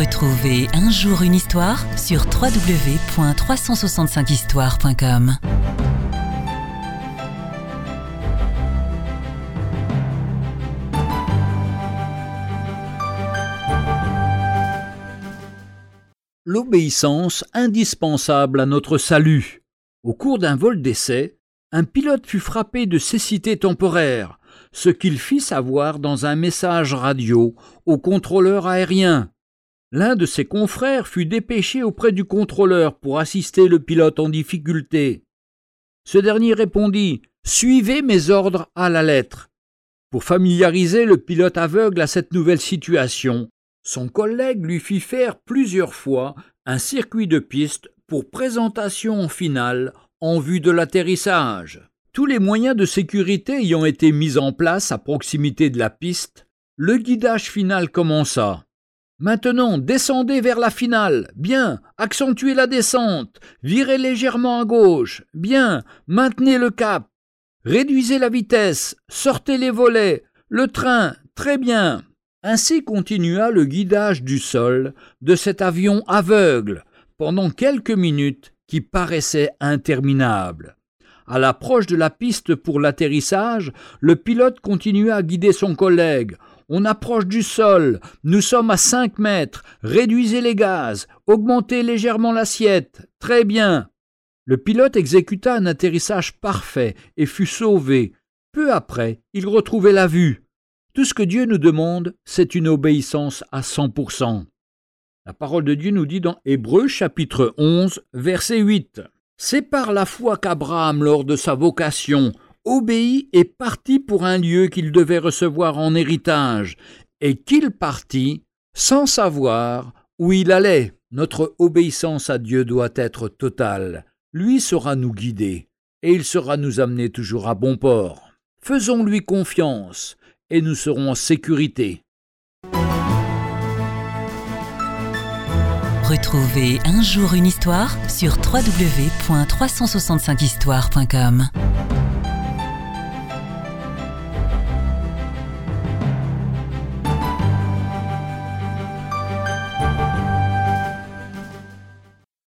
Retrouvez un jour une histoire sur www.365histoire.com. L'obéissance indispensable à notre salut. Au cours d'un vol d'essai, un pilote fut frappé de cécité temporaire, ce qu'il fit savoir dans un message radio au contrôleur aérien. L'un de ses confrères fut dépêché auprès du contrôleur pour assister le pilote en difficulté. Ce dernier répondit Suivez mes ordres à la lettre. Pour familiariser le pilote aveugle à cette nouvelle situation, son collègue lui fit faire plusieurs fois un circuit de piste pour présentation finale en vue de l'atterrissage. Tous les moyens de sécurité ayant été mis en place à proximité de la piste, le guidage final commença. Maintenant, descendez vers la finale. Bien, accentuez la descente. Virez légèrement à gauche. Bien, maintenez le cap. Réduisez la vitesse. Sortez les volets. Le train. Très bien. Ainsi continua le guidage du sol de cet avion aveugle pendant quelques minutes qui paraissaient interminables. À l'approche de la piste pour l'atterrissage, le pilote continua à guider son collègue. On approche du sol, nous sommes à cinq mètres, réduisez les gaz, augmentez légèrement l'assiette. Très bien. Le pilote exécuta un atterrissage parfait et fut sauvé. Peu après, il retrouvait la vue. Tout ce que Dieu nous demande, c'est une obéissance à 100%. La parole de Dieu nous dit dans Hébreux chapitre 11, verset 8. C'est par la foi qu'Abraham, lors de sa vocation, obéit et partit pour un lieu qu'il devait recevoir en héritage, et qu'il partit sans savoir où il allait. Notre obéissance à Dieu doit être totale. Lui saura nous guider, et il saura nous amener toujours à bon port. Faisons-lui confiance, et nous serons en sécurité. Retrouvez un jour une histoire sur www.365histoire.com.